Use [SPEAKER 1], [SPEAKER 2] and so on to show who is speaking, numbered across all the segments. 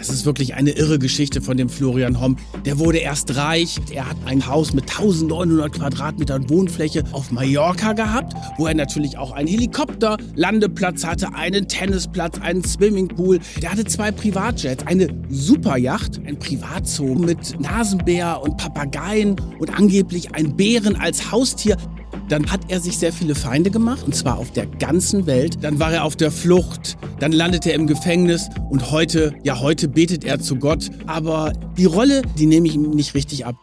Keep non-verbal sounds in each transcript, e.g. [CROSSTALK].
[SPEAKER 1] Das ist wirklich eine irre Geschichte von dem Florian Homm. Der wurde erst reich. Er hat ein Haus mit 1900 Quadratmetern Wohnfläche auf Mallorca gehabt, wo er natürlich auch einen Helikopterlandeplatz hatte, einen Tennisplatz, einen Swimmingpool. Der hatte zwei Privatjets, eine Superjacht, ein Privatzoo mit Nasenbär und Papageien und angeblich ein Bären als Haustier. Dann hat er sich sehr viele Feinde gemacht, und zwar auf der ganzen Welt. Dann war er auf der Flucht, dann landete er im Gefängnis und heute, ja heute betet er zu Gott. Aber die Rolle, die nehme ich ihm nicht richtig ab.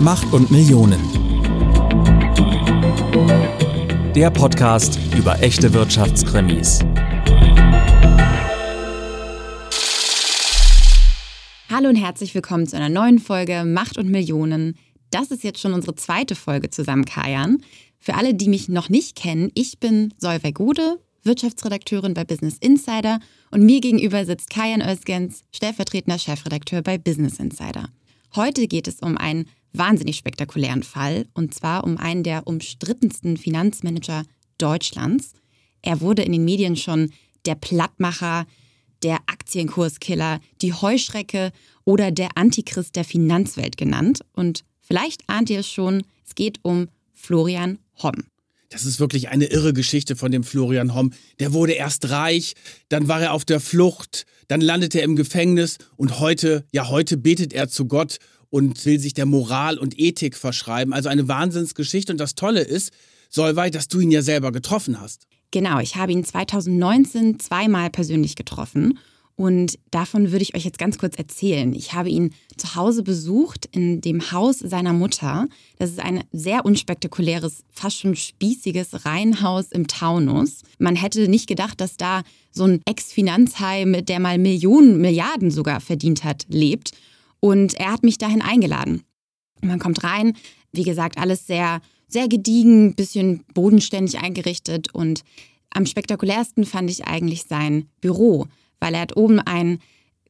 [SPEAKER 2] Macht und Millionen. Der Podcast über echte Wirtschaftskrimis.
[SPEAKER 3] Hallo und herzlich willkommen zu einer neuen Folge Macht und Millionen, das ist jetzt schon unsere zweite Folge zusammen, Kajan. Für alle, die mich noch nicht kennen, ich bin Solveig Gude, Wirtschaftsredakteurin bei Business Insider und mir gegenüber sitzt Kajan Özgens, stellvertretender Chefredakteur bei Business Insider. Heute geht es um einen wahnsinnig spektakulären Fall und zwar um einen der umstrittensten Finanzmanager Deutschlands. Er wurde in den Medien schon der Plattmacher, der Aktienkurskiller, die Heuschrecke oder der Antichrist der Finanzwelt genannt. Und Vielleicht ahnt ihr es schon, es geht um Florian Homm.
[SPEAKER 1] Das ist wirklich eine irre Geschichte von dem Florian Homm. Der wurde erst reich, dann war er auf der Flucht, dann landete er im Gefängnis und heute, ja heute betet er zu Gott und will sich der Moral und Ethik verschreiben. Also eine Wahnsinnsgeschichte und das Tolle ist, Solveig, dass du ihn ja selber getroffen hast.
[SPEAKER 3] Genau, ich habe ihn 2019 zweimal persönlich getroffen und davon würde ich euch jetzt ganz kurz erzählen. Ich habe ihn zu Hause besucht in dem Haus seiner Mutter. Das ist ein sehr unspektakuläres, fast schon spießiges Reihenhaus im Taunus. Man hätte nicht gedacht, dass da so ein Ex-Finanzheim, der mal Millionen, Milliarden sogar verdient hat, lebt. Und er hat mich dahin eingeladen. Man kommt rein, wie gesagt, alles sehr, sehr gediegen, bisschen bodenständig eingerichtet und am spektakulärsten fand ich eigentlich sein Büro weil er hat oben einen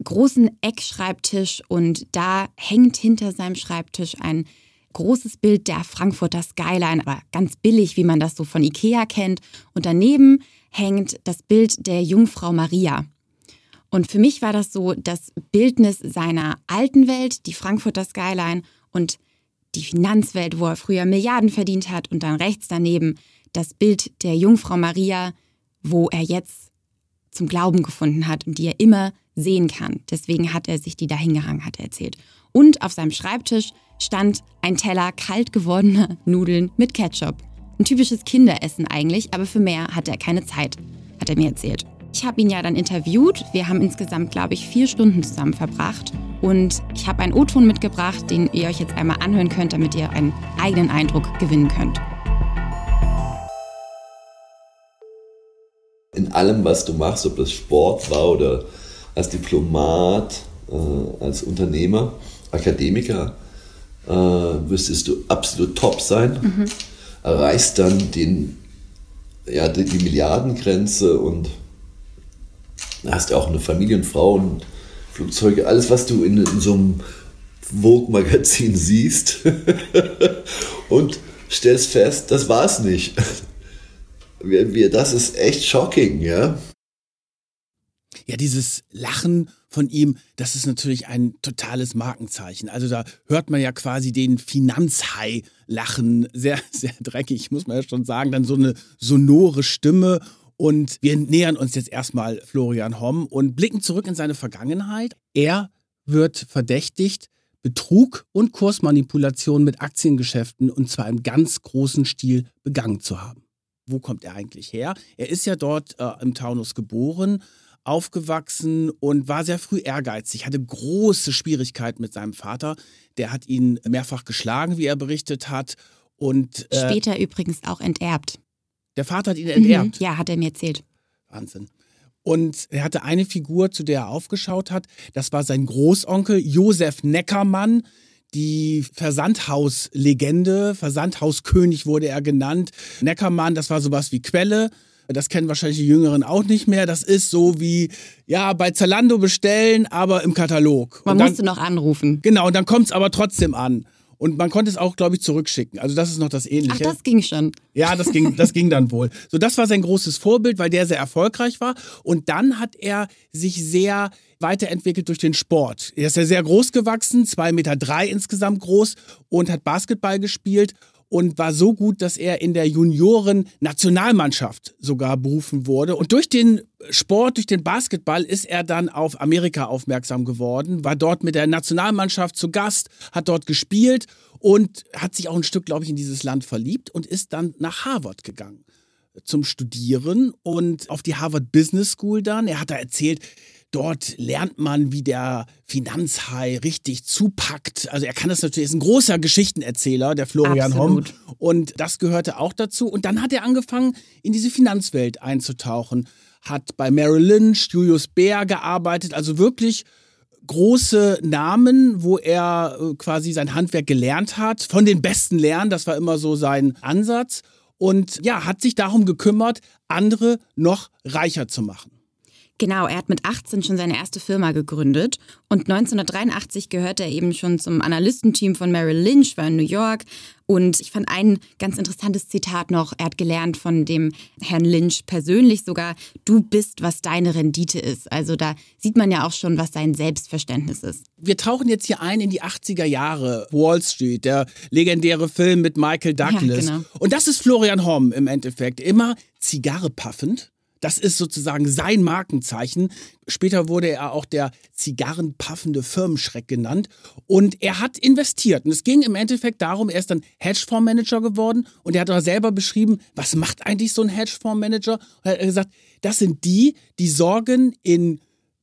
[SPEAKER 3] großen Eckschreibtisch und da hängt hinter seinem Schreibtisch ein großes Bild der Frankfurter Skyline, aber ganz billig, wie man das so von Ikea kennt. Und daneben hängt das Bild der Jungfrau Maria. Und für mich war das so das Bildnis seiner alten Welt, die Frankfurter Skyline und die Finanzwelt, wo er früher Milliarden verdient hat und dann rechts daneben das Bild der Jungfrau Maria, wo er jetzt zum Glauben gefunden hat und die er immer sehen kann. Deswegen hat er sich die dahingehangen, hat er erzählt. Und auf seinem Schreibtisch stand ein Teller kalt gewordener Nudeln mit Ketchup. Ein typisches Kinderessen eigentlich, aber für mehr hat er keine Zeit, hat er mir erzählt. Ich habe ihn ja dann interviewt. Wir haben insgesamt, glaube ich, vier Stunden zusammen verbracht. Und ich habe einen O-Ton mitgebracht, den ihr euch jetzt einmal anhören könnt, damit ihr einen eigenen Eindruck gewinnen könnt.
[SPEAKER 4] In allem, was du machst, ob das Sport war oder als Diplomat, äh, als Unternehmer, Akademiker, äh, wirstest du absolut top sein, mhm. erreichst dann den, ja, die, die Milliardengrenze und hast ja auch eine Familie und Frau und Flugzeuge, alles, was du in, in so einem Vogue-Magazin siehst. [LAUGHS] Und stellst fest, das war es nicht wir, wir, das ist echt shocking, ja.
[SPEAKER 1] Ja, dieses Lachen von ihm, das ist natürlich ein totales Markenzeichen. Also da hört man ja quasi den Finanzhai lachen, sehr, [LAUGHS] sehr dreckig, muss man ja schon sagen. Dann so eine sonore Stimme. Und wir nähern uns jetzt erstmal Florian Homm und blicken zurück in seine Vergangenheit. Er wird verdächtigt, Betrug und Kursmanipulation mit Aktiengeschäften und zwar im ganz großen Stil begangen zu haben wo kommt er eigentlich her? Er ist ja dort äh, im Taunus geboren, aufgewachsen und war sehr früh ehrgeizig, hatte große Schwierigkeiten mit seinem Vater. Der hat ihn mehrfach geschlagen, wie er berichtet hat. Und,
[SPEAKER 3] äh, Später übrigens auch enterbt.
[SPEAKER 1] Der Vater hat ihn enterbt.
[SPEAKER 3] Mhm, ja, hat er mir erzählt.
[SPEAKER 1] Wahnsinn. Und er hatte eine Figur, zu der er aufgeschaut hat. Das war sein Großonkel Josef Neckermann die Versandhauslegende, Versandhauskönig wurde er genannt. Neckermann, das war sowas wie Quelle. Das kennen wahrscheinlich die Jüngeren auch nicht mehr. Das ist so wie, ja, bei Zalando bestellen, aber im Katalog.
[SPEAKER 3] Man dann, musste noch anrufen.
[SPEAKER 1] Genau, und dann kommt es aber trotzdem an. Und man konnte es auch, glaube ich, zurückschicken. Also das ist noch das Ähnliche.
[SPEAKER 3] Ach, das ging schon.
[SPEAKER 1] Ja, das ging, das ging dann wohl. So, das war sein großes Vorbild, weil der sehr erfolgreich war. Und dann hat er sich sehr weiterentwickelt durch den Sport. Er ist ja sehr groß gewachsen, zwei Meter drei insgesamt groß und hat Basketball gespielt und war so gut, dass er in der Junioren-Nationalmannschaft sogar berufen wurde. Und durch den Sport, durch den Basketball ist er dann auf Amerika aufmerksam geworden, war dort mit der Nationalmannschaft zu Gast, hat dort gespielt und hat sich auch ein Stück, glaube ich, in dieses Land verliebt und ist dann nach Harvard gegangen zum Studieren und auf die Harvard Business School dann. Er hat da erzählt, Dort lernt man, wie der Finanzhai richtig zupackt. Also er kann das natürlich, ist ein großer Geschichtenerzähler, der Florian
[SPEAKER 3] Absolut.
[SPEAKER 1] Homm. Und das gehörte auch dazu. Und dann hat er angefangen, in diese Finanzwelt einzutauchen. Hat bei Merrill Lynch, Julius Baer gearbeitet, also wirklich große Namen, wo er äh, quasi sein Handwerk gelernt hat, von den Besten lernen, das war immer so sein Ansatz. Und ja, hat sich darum gekümmert, andere noch reicher zu machen.
[SPEAKER 3] Genau, er hat mit 18 schon seine erste Firma gegründet und 1983 gehörte er eben schon zum Analystenteam von Merrill Lynch, war in New York und ich fand ein ganz interessantes Zitat noch, er hat gelernt von dem Herrn Lynch persönlich sogar, du bist, was deine Rendite ist. Also da sieht man ja auch schon, was sein Selbstverständnis ist.
[SPEAKER 1] Wir tauchen jetzt hier ein in die 80er Jahre, Wall Street, der legendäre Film mit Michael Douglas.
[SPEAKER 3] Ja, genau.
[SPEAKER 1] Und das ist Florian Homm im Endeffekt, immer Zigarre puffend das ist sozusagen sein Markenzeichen. Später wurde er auch der zigarrenpaffende Firmenschreck genannt. Und er hat investiert. Und es ging im Endeffekt darum, er ist dann Hedgefondsmanager geworden. Und er hat auch selber beschrieben, was macht eigentlich so ein Hedgefondsmanager? Und er hat gesagt, das sind die, die sorgen in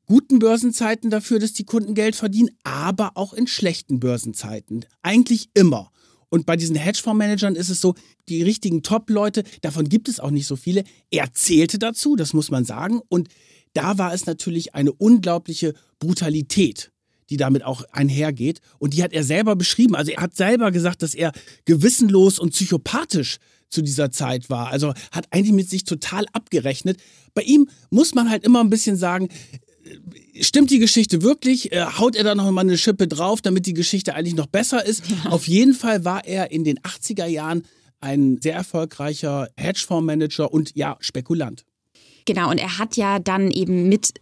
[SPEAKER 1] guten Börsenzeiten dafür, dass die Kunden Geld verdienen, aber auch in schlechten Börsenzeiten. Eigentlich immer. Und bei diesen Hedgefondsmanagern ist es so, die richtigen Top-Leute, davon gibt es auch nicht so viele. Er zählte dazu, das muss man sagen. Und da war es natürlich eine unglaubliche Brutalität, die damit auch einhergeht. Und die hat er selber beschrieben. Also er hat selber gesagt, dass er gewissenlos und psychopathisch zu dieser Zeit war. Also hat eigentlich mit sich total abgerechnet. Bei ihm muss man halt immer ein bisschen sagen, stimmt die Geschichte wirklich? Äh, haut er da noch mal eine Schippe drauf, damit die Geschichte eigentlich noch besser ist? Ja. Auf jeden Fall war er in den 80er Jahren ein sehr erfolgreicher Hedgefondsmanager und ja, Spekulant.
[SPEAKER 3] Genau, und er hat ja dann eben mit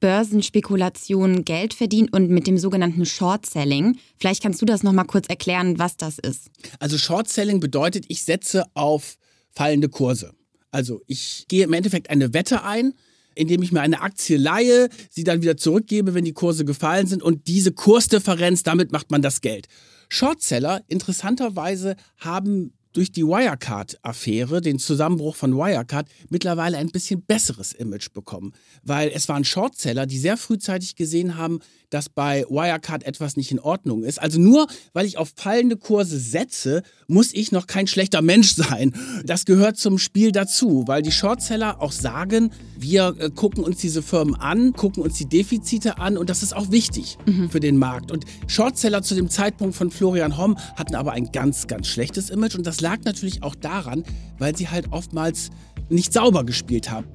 [SPEAKER 3] Börsenspekulationen Geld verdient und mit dem sogenannten Short Selling. Vielleicht kannst du das noch mal kurz erklären, was das ist.
[SPEAKER 1] Also Short Selling bedeutet, ich setze auf fallende Kurse. Also ich gehe im Endeffekt eine Wette ein, indem ich mir eine Aktie leihe, sie dann wieder zurückgebe, wenn die Kurse gefallen sind und diese Kursdifferenz, damit macht man das Geld. Shortseller, interessanterweise, haben durch die Wirecard-Affäre, den Zusammenbruch von Wirecard, mittlerweile ein bisschen besseres Image bekommen. Weil es waren Shortseller, die sehr frühzeitig gesehen haben, dass bei Wirecard etwas nicht in Ordnung ist. Also nur weil ich auf fallende Kurse setze, muss ich noch kein schlechter Mensch sein. Das gehört zum Spiel dazu, weil die Shortseller auch sagen, wir äh, gucken uns diese Firmen an, gucken uns die Defizite an und das ist auch wichtig mhm. für den Markt. Und Shortseller zu dem Zeitpunkt von Florian Homm hatten aber ein ganz, ganz schlechtes Image und das lag natürlich auch daran, weil sie halt oftmals nicht sauber gespielt haben.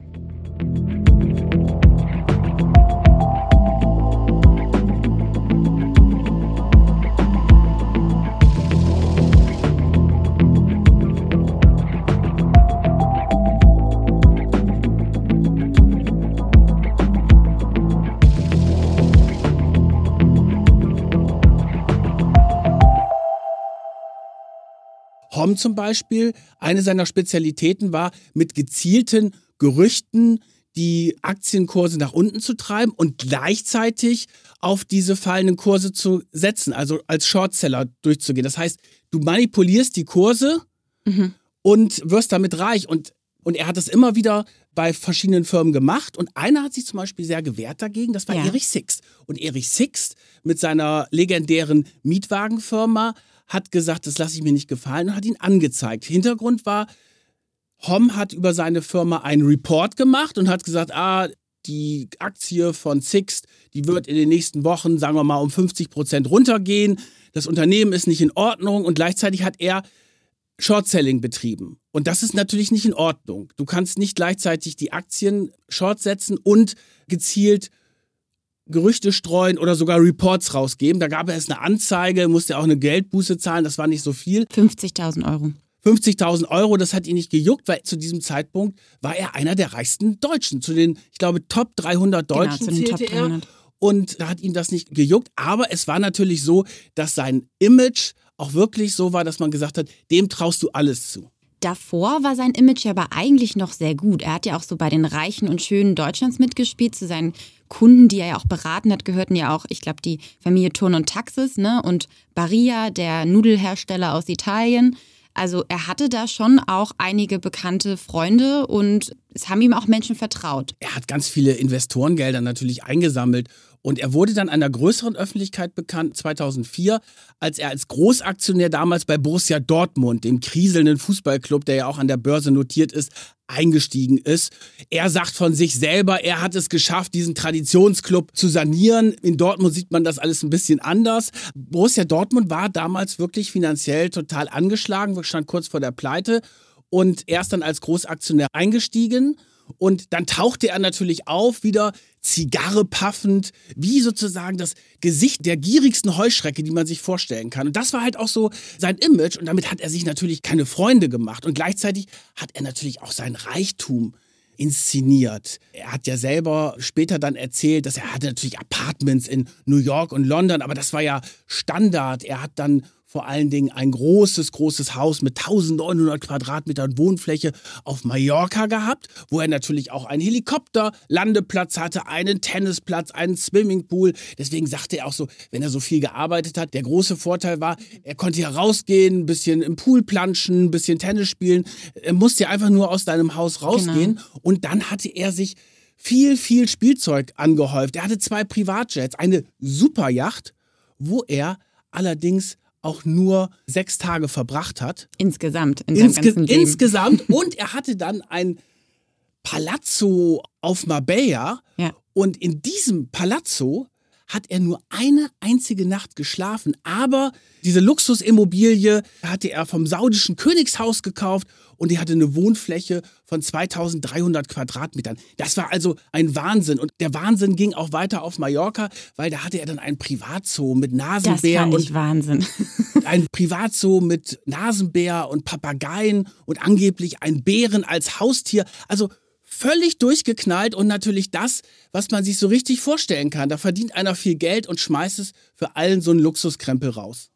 [SPEAKER 1] Tom zum Beispiel, eine seiner Spezialitäten war, mit gezielten Gerüchten die Aktienkurse nach unten zu treiben und gleichzeitig auf diese fallenden Kurse zu setzen, also als Shortseller durchzugehen. Das heißt, du manipulierst die Kurse mhm. und wirst damit reich. Und, und er hat das immer wieder bei verschiedenen Firmen gemacht. Und einer hat sich zum Beispiel sehr gewehrt dagegen, das war ja. Erich Sixt. Und Erich Sixt mit seiner legendären Mietwagenfirma hat gesagt, das lasse ich mir nicht gefallen und hat ihn angezeigt. Hintergrund war, Hom hat über seine Firma einen Report gemacht und hat gesagt, ah, die Aktie von Sixt, die wird in den nächsten Wochen, sagen wir mal, um 50 Prozent runtergehen. Das Unternehmen ist nicht in Ordnung und gleichzeitig hat er Short-Selling betrieben. Und das ist natürlich nicht in Ordnung. Du kannst nicht gleichzeitig die Aktien short setzen und gezielt Gerüchte streuen oder sogar Reports rausgeben. Da gab es eine Anzeige, musste auch eine Geldbuße zahlen, das war nicht so viel.
[SPEAKER 3] 50.000 Euro.
[SPEAKER 1] 50.000 Euro, das hat ihn nicht gejuckt, weil zu diesem Zeitpunkt war er einer der reichsten Deutschen. Zu den, ich glaube, Top 300 Deutschen
[SPEAKER 3] genau, zu den Top 300.
[SPEAKER 1] er. Und da hat ihm das nicht gejuckt. Aber es war natürlich so, dass sein Image auch wirklich so war, dass man gesagt hat, dem traust du alles zu.
[SPEAKER 3] Davor war sein Image aber eigentlich noch sehr gut. Er hat ja auch so bei den Reichen und Schönen Deutschlands mitgespielt. Zu seinen Kunden, die er ja auch beraten hat, gehörten ja auch, ich glaube, die Familie Turn und Taxis ne? und Barilla, der Nudelhersteller aus Italien. Also er hatte da schon auch einige bekannte Freunde und es haben ihm auch Menschen vertraut.
[SPEAKER 1] Er hat ganz viele Investorengelder natürlich eingesammelt und er wurde dann einer größeren Öffentlichkeit bekannt 2004, als er als Großaktionär damals bei Borussia Dortmund, dem kriselnden Fußballclub, der ja auch an der Börse notiert ist, eingestiegen ist. Er sagt von sich selber, er hat es geschafft, diesen Traditionsclub zu sanieren. In Dortmund sieht man das alles ein bisschen anders. Borussia Dortmund war damals wirklich finanziell total angeschlagen, stand kurz vor der Pleite und er ist dann als Großaktionär eingestiegen. Und dann tauchte er natürlich auf, wieder Zigarre paffend, wie sozusagen das Gesicht der gierigsten Heuschrecke, die man sich vorstellen kann. Und das war halt auch so sein Image. Und damit hat er sich natürlich keine Freunde gemacht. Und gleichzeitig hat er natürlich auch sein Reichtum inszeniert. Er hat ja selber später dann erzählt, dass er hatte natürlich Apartments in New York und London, aber das war ja Standard. Er hat dann vor allen Dingen ein großes, großes Haus mit 1900 Quadratmetern Wohnfläche auf Mallorca gehabt, wo er natürlich auch einen Helikopterlandeplatz hatte, einen Tennisplatz, einen Swimmingpool. Deswegen sagte er auch so, wenn er so viel gearbeitet hat, der große Vorteil war, er konnte hier rausgehen, ein bisschen im Pool planschen, ein bisschen Tennis spielen. Er musste ja einfach nur aus deinem Haus rausgehen. Genau. Und dann hatte er sich viel, viel Spielzeug angehäuft. Er hatte zwei Privatjets, eine Superjacht, wo er allerdings auch nur sechs Tage verbracht hat.
[SPEAKER 3] Insgesamt, in
[SPEAKER 1] Insge
[SPEAKER 3] ganzen Leben.
[SPEAKER 1] Insgesamt. [LAUGHS] Und er hatte dann ein Palazzo auf Marbella.
[SPEAKER 3] Ja.
[SPEAKER 1] Und in diesem Palazzo hat er nur eine einzige Nacht geschlafen. Aber diese Luxusimmobilie hatte er vom saudischen Königshaus gekauft und die hatte eine Wohnfläche von 2300 Quadratmetern. Das war also ein Wahnsinn. Und der Wahnsinn ging auch weiter auf Mallorca, weil da hatte er dann ein Privatzoo mit Nasenbär.
[SPEAKER 3] Das fand ich Wahnsinn. [LAUGHS]
[SPEAKER 1] ein Privatzoo mit Nasenbär und Papageien und angeblich ein Bären als Haustier. Also völlig durchgeknallt und natürlich das, was man sich so richtig vorstellen kann. Da verdient einer viel Geld und schmeißt es für allen so einen Luxuskrempel raus.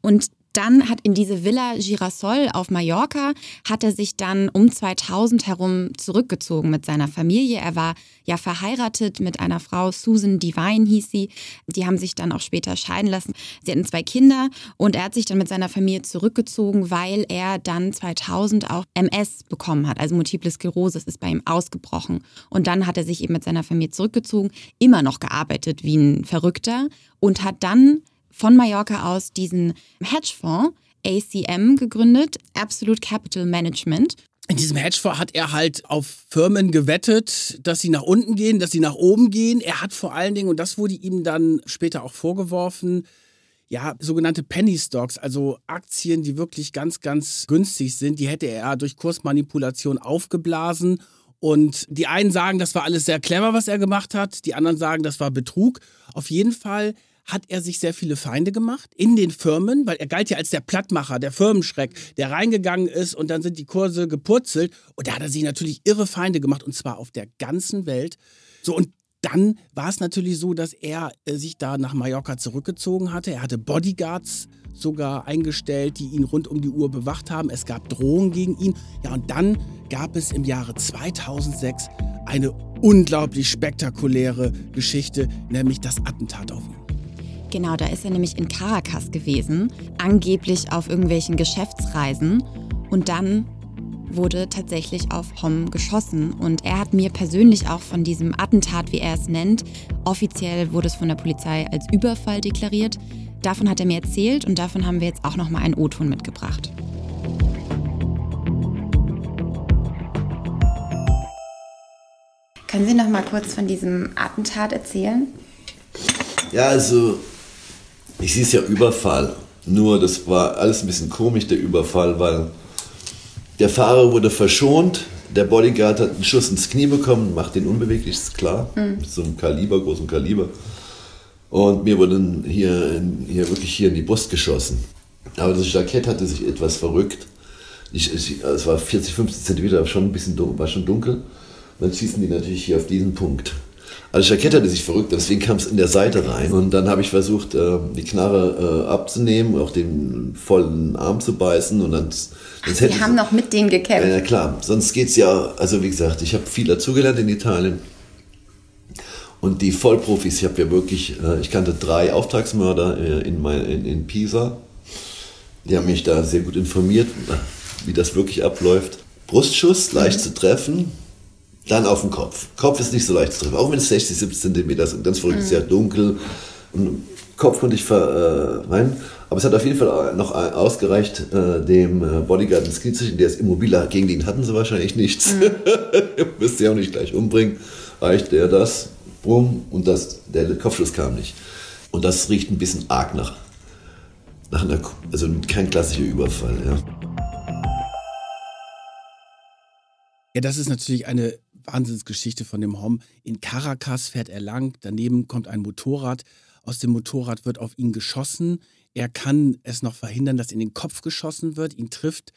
[SPEAKER 3] Und dann hat in diese Villa Girasol auf Mallorca, hat er sich dann um 2000 herum zurückgezogen mit seiner Familie. Er war ja verheiratet mit einer Frau, Susan Divine hieß sie. Die haben sich dann auch später scheiden lassen. Sie hatten zwei Kinder und er hat sich dann mit seiner Familie zurückgezogen, weil er dann 2000 auch MS bekommen hat. Also Multiple Sklerose ist bei ihm ausgebrochen. Und dann hat er sich eben mit seiner Familie zurückgezogen, immer noch gearbeitet wie ein Verrückter und hat dann von Mallorca aus diesen Hedgefonds ACM gegründet, Absolute Capital Management.
[SPEAKER 1] In diesem Hedgefonds hat er halt auf Firmen gewettet, dass sie nach unten gehen, dass sie nach oben gehen. Er hat vor allen Dingen, und das wurde ihm dann später auch vorgeworfen, ja, sogenannte Penny Stocks, also Aktien, die wirklich ganz, ganz günstig sind, die hätte er durch Kursmanipulation aufgeblasen. Und die einen sagen, das war alles sehr clever, was er gemacht hat. Die anderen sagen, das war Betrug. Auf jeden Fall hat er sich sehr viele Feinde gemacht in den Firmen, weil er galt ja als der Plattmacher, der Firmenschreck, der reingegangen ist und dann sind die Kurse gepurzelt. Und da hat er sich natürlich irre Feinde gemacht und zwar auf der ganzen Welt. So, und dann war es natürlich so, dass er äh, sich da nach Mallorca zurückgezogen hatte. Er hatte Bodyguards sogar eingestellt, die ihn rund um die Uhr bewacht haben. Es gab Drohungen gegen ihn. Ja, und dann gab es im Jahre 2006 eine unglaublich spektakuläre Geschichte, nämlich das Attentat auf ihn.
[SPEAKER 3] Genau, da ist er nämlich in Caracas gewesen, angeblich auf irgendwelchen Geschäftsreisen. Und dann wurde tatsächlich auf Hom geschossen. Und er hat mir persönlich auch von diesem Attentat, wie er es nennt, offiziell wurde es von der Polizei als Überfall deklariert. Davon hat er mir erzählt und davon haben wir jetzt auch nochmal einen O-Ton mitgebracht. Können Sie noch mal kurz von diesem Attentat erzählen?
[SPEAKER 4] Ja, also ich sehe es ja Überfall. Nur das war alles ein bisschen komisch, der Überfall, weil Der Fahrer wurde verschont. Der Bodyguard hat einen Schuss ins Knie bekommen, macht den unbeweglich, ist klar. Mhm. Mit so einem Kaliber, großem Kaliber. Und mir wurde hier, hier wirklich hier in die Brust geschossen. Aber das Jackett hatte sich etwas verrückt. Ich, ich, es war 40, 50 Zentimeter, schon ein bisschen dunkel, war schon dunkel. dann schießen die natürlich hier auf diesen Punkt. Also Jackett hatte sich verrückt, deswegen kam es in der Seite rein. Und dann habe ich versucht, äh, die Knarre äh, abzunehmen, auch den vollen Arm zu beißen. Und dann,
[SPEAKER 3] Ach, Sie haben noch mit denen gekämpft.
[SPEAKER 4] Ja, klar. Sonst geht es ja, also wie gesagt, ich habe viel dazugelernt in Italien. Und die Vollprofis, ich habe ja wirklich, äh, ich kannte drei Auftragsmörder in, mein, in, in Pisa. Die haben mich da sehr gut informiert, wie das wirklich abläuft. Brustschuss, leicht mhm. zu treffen, dann auf den Kopf. Kopf ist nicht so leicht zu treffen, auch wenn es 60, 70 Zentimeter sind. Ganz verrückt, mhm. sehr dunkel. Und Kopf konnte ich ver, äh. Aber es hat auf jeden Fall noch ausgereicht, äh, dem äh, Bodyguard ins Knie zu schicken. Der ist immobiler. Gegen den hatten sie wahrscheinlich nichts. Mhm. [LAUGHS] Müsste ja auch nicht gleich umbringen. Reicht der das, bumm, und das, der Kopfschuss kam nicht. Und das riecht ein bisschen arg nach, nach einer, also kein klassischer Überfall. Ja.
[SPEAKER 1] Ja, das ist natürlich eine Wahnsinnsgeschichte von dem Hom. In Caracas fährt er lang, daneben kommt ein Motorrad. Aus dem Motorrad wird auf ihn geschossen. Er kann es noch verhindern, dass in den Kopf geschossen wird. Ihn trifft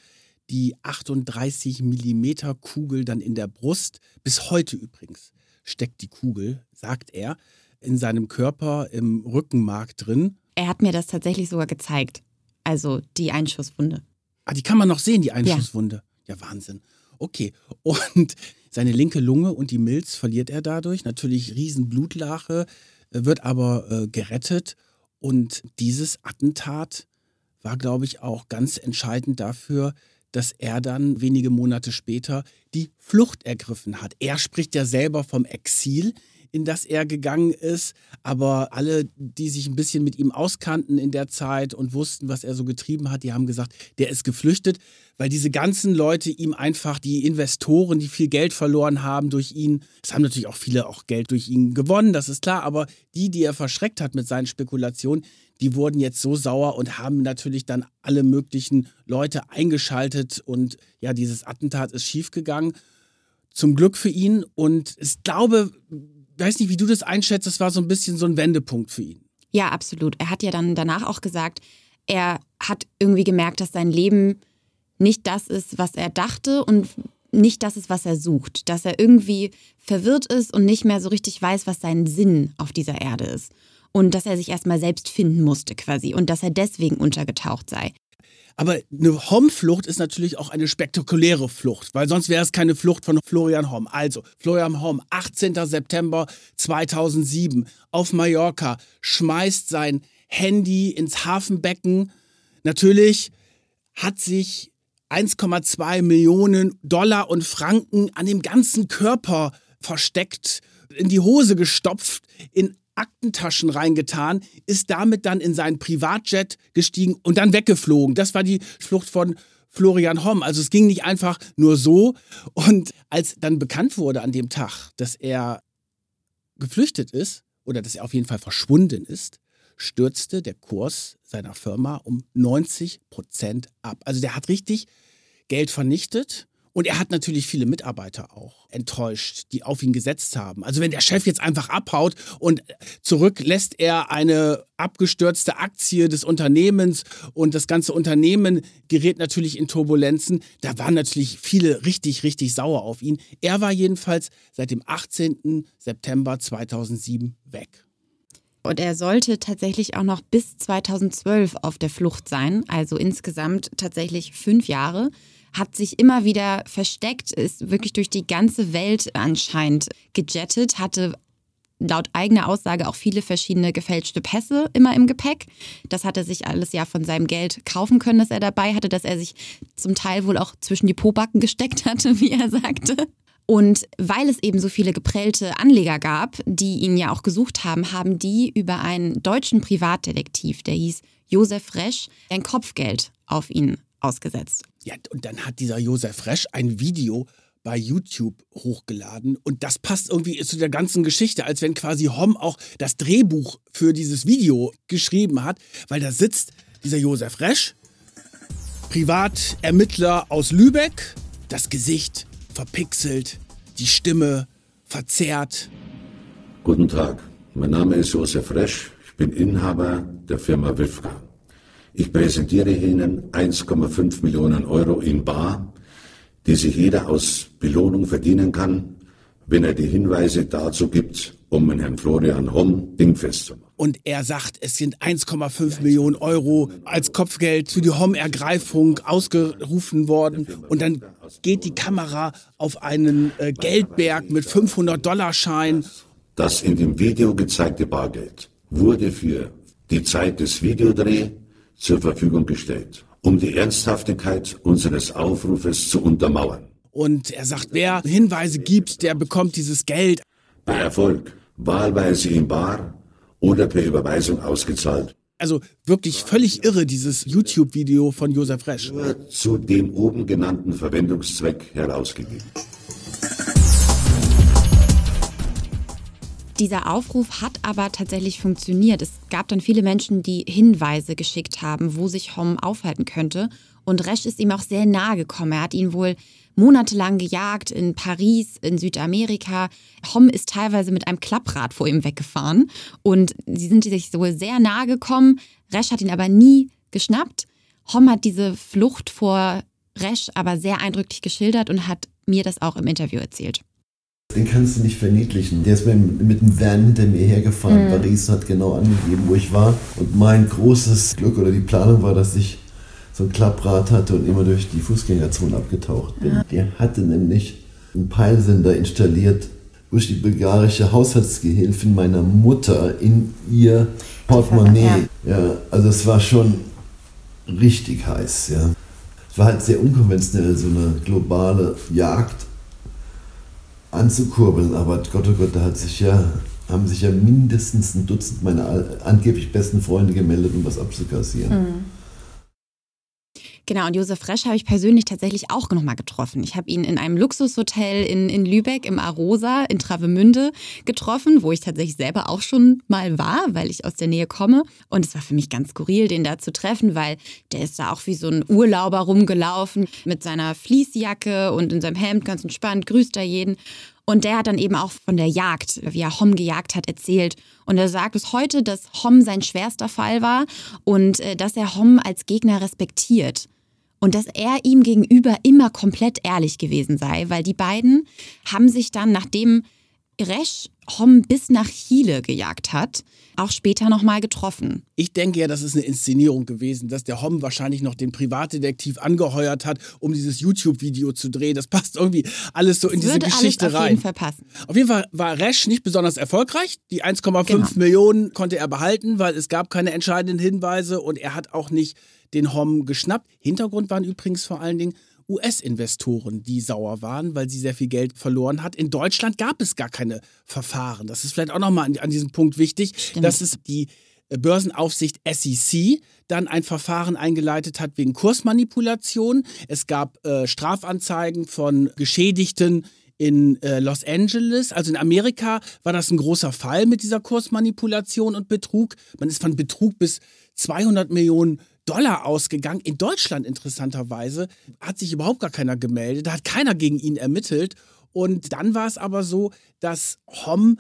[SPEAKER 1] die 38 Millimeter Kugel dann in der Brust. Bis heute übrigens steckt die Kugel, sagt er, in seinem Körper im Rückenmark drin.
[SPEAKER 3] Er hat mir das tatsächlich sogar gezeigt. Also die Einschusswunde.
[SPEAKER 1] Ah, die kann man noch sehen, die Einschusswunde. Ja, ja Wahnsinn. Okay. [LAUGHS] Und seine linke Lunge und die Milz verliert er dadurch. Natürlich Riesenblutlache, äh, wird aber äh, gerettet. Und dieses Attentat war, glaube ich, auch ganz entscheidend dafür, dass er dann wenige Monate später die Flucht ergriffen hat. Er spricht ja selber vom Exil in das er gegangen ist. Aber alle, die sich ein bisschen mit ihm auskannten in der Zeit und wussten, was er so getrieben hat, die haben gesagt, der ist geflüchtet, weil diese ganzen Leute ihm einfach, die Investoren, die viel Geld verloren haben durch ihn, es haben natürlich auch viele auch Geld durch ihn gewonnen, das ist klar, aber die, die er verschreckt hat mit seinen Spekulationen, die wurden jetzt so sauer und haben natürlich dann alle möglichen Leute eingeschaltet und ja, dieses Attentat ist schiefgegangen. Zum Glück für ihn und ich glaube, weiß nicht, wie du das einschätzt, das war so ein bisschen so ein Wendepunkt für ihn.
[SPEAKER 3] Ja, absolut. Er hat ja dann danach auch gesagt, er hat irgendwie gemerkt, dass sein Leben nicht das ist, was er dachte und nicht das ist, was er sucht. Dass er irgendwie verwirrt ist und nicht mehr so richtig weiß, was sein Sinn auf dieser Erde ist. Und dass er sich erstmal selbst finden musste quasi und dass er deswegen untergetaucht sei.
[SPEAKER 1] Aber eine Homm-Flucht ist natürlich auch eine spektakuläre Flucht, weil sonst wäre es keine Flucht von Florian Homm. Also, Florian Homm, 18. September 2007 auf Mallorca, schmeißt sein Handy ins Hafenbecken. Natürlich hat sich 1,2 Millionen Dollar und Franken an dem ganzen Körper versteckt, in die Hose gestopft, in Aktentaschen reingetan, ist damit dann in seinen Privatjet gestiegen und dann weggeflogen. Das war die Flucht von Florian Homm. Also es ging nicht einfach nur so. Und als dann bekannt wurde an dem Tag, dass er geflüchtet ist oder dass er auf jeden Fall verschwunden ist, stürzte der Kurs seiner Firma um 90 Prozent ab. Also der hat richtig Geld vernichtet und er hat natürlich viele Mitarbeiter auch enttäuscht, die auf ihn gesetzt haben. Also wenn der Chef jetzt einfach abhaut und zurück lässt er eine abgestürzte Aktie des Unternehmens und das ganze Unternehmen gerät natürlich in Turbulenzen. Da waren natürlich viele richtig, richtig sauer auf ihn. Er war jedenfalls seit dem 18. September 2007 weg.
[SPEAKER 3] Und er sollte tatsächlich auch noch bis 2012 auf der Flucht sein, also insgesamt tatsächlich fünf Jahre hat sich immer wieder versteckt, ist wirklich durch die ganze Welt anscheinend gejettet, hatte laut eigener Aussage auch viele verschiedene gefälschte Pässe immer im Gepäck. Das hat er sich alles ja von seinem Geld kaufen können, das er dabei hatte, dass er sich zum Teil wohl auch zwischen die Pobacken [LAUGHS] gesteckt hatte, wie er sagte. Und weil es eben so viele geprellte Anleger gab, die ihn ja auch gesucht haben, haben die über einen deutschen Privatdetektiv, der hieß Josef Resch, ein Kopfgeld auf ihn ausgesetzt.
[SPEAKER 1] Ja, und dann hat dieser Josef Resch ein Video bei YouTube hochgeladen und das passt irgendwie zu der ganzen Geschichte, als wenn quasi Hom auch das Drehbuch für dieses Video geschrieben hat, weil da sitzt dieser Josef Resch Privatermittler aus Lübeck. Das Gesicht verpixelt, die Stimme verzerrt.
[SPEAKER 5] Guten Tag, mein Name ist Josef Resch. Ich bin Inhaber der Firma Wifka. Ich präsentiere Ihnen 1,5 Millionen Euro in Bar, die sich jeder aus Belohnung verdienen kann, wenn er die Hinweise dazu gibt, um Herrn Florian Homm dingfest zu machen.
[SPEAKER 1] Und er sagt, es sind 1,5 Millionen Euro als Kopfgeld für die Homm-Ergreifung ausgerufen worden. Und dann geht die Kamera auf einen äh, Geldberg mit 500-Dollar-Schein.
[SPEAKER 5] Das in dem Video gezeigte Bargeld wurde für die Zeit des Videodreh zur Verfügung gestellt, um die Ernsthaftigkeit unseres Aufrufes zu untermauern.
[SPEAKER 1] Und er sagt, wer Hinweise gibt, der bekommt dieses Geld.
[SPEAKER 5] Bei Erfolg wahlweise in Bar oder per Überweisung ausgezahlt.
[SPEAKER 1] Also wirklich völlig irre, dieses YouTube-Video von Josef Resch.
[SPEAKER 5] Nur zu dem oben genannten Verwendungszweck herausgegeben.
[SPEAKER 3] Dieser Aufruf hat aber tatsächlich funktioniert. Es gab dann viele Menschen, die Hinweise geschickt haben, wo sich Hom aufhalten könnte. Und Resch ist ihm auch sehr nahe gekommen. Er hat ihn wohl monatelang gejagt in Paris, in Südamerika. Hom ist teilweise mit einem Klapprad vor ihm weggefahren. Und sie sind sich wohl sehr nahe gekommen. Resch hat ihn aber nie geschnappt. Hom hat diese Flucht vor Resch aber sehr eindrücklich geschildert und hat mir das auch im Interview erzählt.
[SPEAKER 6] Den kannst du nicht verniedlichen. Der ist mit, mit dem Van hinter mir hergefahren.
[SPEAKER 3] Mhm.
[SPEAKER 6] Paris hat genau angegeben, wo ich war. Und mein großes Glück oder die Planung war, dass ich so ein Klapprad hatte und immer durch die Fußgängerzone abgetaucht bin. Der hatte nämlich einen Peilsender installiert, wo ich die bulgarische Haushaltsgehilfin meiner Mutter in ihr Portemonnaie. Ja, also es war schon richtig heiß. Ja. Es war halt sehr unkonventionell, so eine globale Jagd anzukurbeln, aber Gott, oh Gott, da hat sich ja, haben sich ja mindestens ein Dutzend meiner angeblich besten Freunde gemeldet, um was abzukassieren.
[SPEAKER 3] Mhm. Genau, und Josef Resch habe ich persönlich tatsächlich auch nochmal getroffen. Ich habe ihn in einem Luxushotel in, in Lübeck im Arosa in Travemünde getroffen, wo ich tatsächlich selber auch schon mal war, weil ich aus der Nähe komme. Und es war für mich ganz skurril, den da zu treffen, weil der ist da auch wie so ein Urlauber rumgelaufen mit seiner Fließjacke und in seinem Hemd ganz entspannt, grüßt da jeden. Und der hat dann eben auch von der Jagd, wie er Hom gejagt hat, erzählt. Und er sagt bis heute, dass Hom sein schwerster Fall war und äh, dass er Hom als Gegner respektiert. Und dass er ihm gegenüber immer komplett ehrlich gewesen sei, weil die beiden haben sich dann, nachdem Resch Hom bis nach Chile gejagt hat, auch später nochmal getroffen.
[SPEAKER 1] Ich denke ja, das ist eine Inszenierung gewesen, dass der Hom wahrscheinlich noch den Privatdetektiv angeheuert hat, um dieses YouTube-Video zu drehen. Das passt irgendwie alles so in
[SPEAKER 3] Würde
[SPEAKER 1] diese Geschichte
[SPEAKER 3] alles auf
[SPEAKER 1] rein.
[SPEAKER 3] jeden Fall passen.
[SPEAKER 1] Auf jeden Fall war Resch nicht besonders erfolgreich. Die 1,5
[SPEAKER 3] Genau.
[SPEAKER 1] Millionen konnte er behalten, weil es gab keine entscheidenden Hinweise und er hat auch nicht den Hom geschnappt. Hintergrund waren übrigens vor allen Dingen US-Investoren, die sauer waren, weil sie sehr viel Geld verloren hat. In Deutschland gab es gar keine Verfahren. Das ist vielleicht auch nochmal an, an diesem Punkt wichtig,
[SPEAKER 3] Stimmt.
[SPEAKER 1] dass es die äh, Börsenaufsicht SEC dann ein Verfahren eingeleitet hat wegen Kursmanipulation. Es gab äh, Strafanzeigen von Geschädigten in äh, Los Angeles, also in Amerika, war das ein großer Fall mit dieser Kursmanipulation und Betrug. Man ist von Betrug bis 200 Millionen Dollar ausgegangen. In Deutschland interessanterweise hat sich überhaupt gar keiner gemeldet, da hat keiner gegen ihn ermittelt. Und dann war es aber so, dass Hom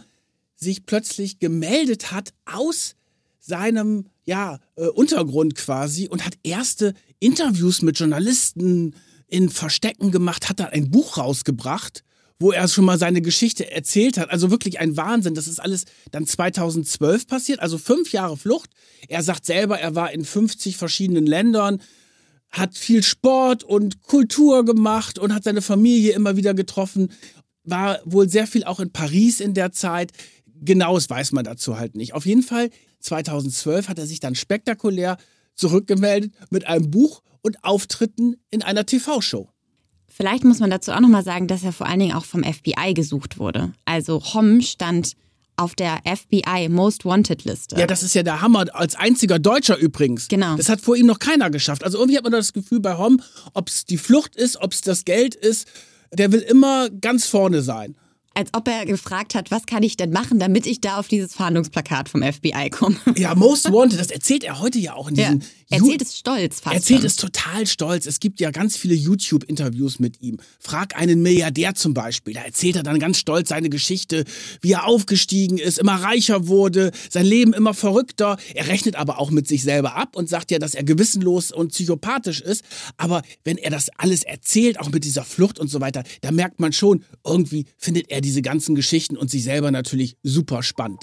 [SPEAKER 1] sich plötzlich gemeldet hat aus seinem ja, äh, Untergrund quasi und hat erste Interviews mit Journalisten in Verstecken gemacht, hat dann ein Buch rausgebracht, wo er schon mal seine Geschichte erzählt hat. Also wirklich ein Wahnsinn. Das ist alles dann 2012 passiert, also fünf Jahre Flucht. Er sagt selber, er war in 50 verschiedenen Ländern, hat viel Sport und Kultur gemacht und hat seine Familie immer wieder getroffen. War wohl sehr viel auch in Paris in der Zeit. Genaues weiß man dazu halt nicht. Auf jeden Fall, 2012 hat er sich dann spektakulär zurückgemeldet mit einem Buch und Auftritten in einer TV-Show.
[SPEAKER 3] Vielleicht muss man dazu auch nochmal sagen, dass er vor allen Dingen auch vom FBI gesucht wurde. Also Hom stand auf der FBI Most Wanted Liste.
[SPEAKER 1] Ja, das ist ja der Hammer. Als einziger Deutscher übrigens.
[SPEAKER 3] Genau.
[SPEAKER 1] Das hat vor ihm noch keiner geschafft. Also irgendwie hat man das Gefühl bei Hom, ob es die Flucht ist, ob es das Geld ist, der will immer ganz vorne sein.
[SPEAKER 3] Als ob er gefragt hat, was kann ich denn machen, damit ich da auf dieses Fahndungsplakat vom FBI komme.
[SPEAKER 1] Ja, Most Wanted, das erzählt er heute ja auch in
[SPEAKER 3] Ja.
[SPEAKER 1] diesen
[SPEAKER 3] Erzählt es stolz fast.
[SPEAKER 1] Erzählt es total stolz. Es gibt ja ganz viele YouTube-Interviews mit ihm. Frag einen Milliardär zum Beispiel. Da erzählt er dann ganz stolz seine Geschichte, wie er aufgestiegen ist, immer reicher wurde, sein Leben immer verrückter. Er rechnet aber auch mit sich selber ab und sagt ja, dass er gewissenlos und psychopathisch ist. Aber wenn er das alles erzählt, auch mit dieser Flucht und so weiter, da merkt man schon, irgendwie findet er diese ganzen Geschichten und sich selber natürlich super spannend.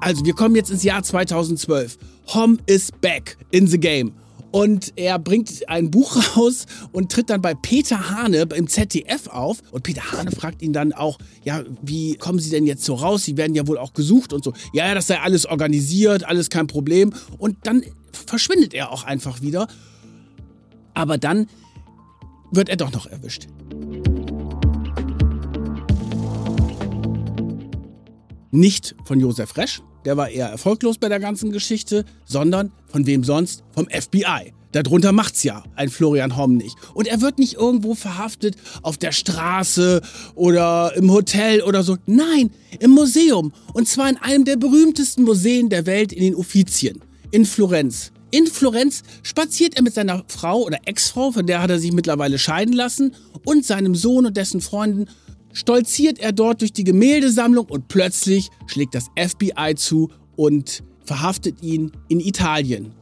[SPEAKER 1] Also, wir kommen jetzt ins Jahr 2012. Hom is back in the game. Und er bringt ein Buch raus und tritt dann bei Peter Hane im ZDF auf. Und Peter Hane fragt ihn dann auch, ja, wie kommen Sie denn jetzt so raus? Sie werden ja wohl auch gesucht und so. Ja, ja, das sei alles organisiert, alles kein Problem. Und dann verschwindet er auch einfach wieder. Aber dann wird er doch noch erwischt. Nicht von Josef Resch, der war eher erfolglos bei der ganzen Geschichte, sondern von wem sonst? Vom FBI. Darunter macht's ja ein Florian Homm nicht. Und er wird nicht irgendwo verhaftet auf der Straße oder im Hotel oder so. Nein, im Museum. Und zwar in einem der berühmtesten Museen der Welt in den Uffizien. In Florenz. In Florenz spaziert er mit seiner Frau oder Ex-Frau, von der hat er sich mittlerweile scheiden lassen, und seinem Sohn und dessen Freunden stolziert er dort durch die Gemäldesammlung und plötzlich schlägt das FBI zu und verhaftet ihn in Italien.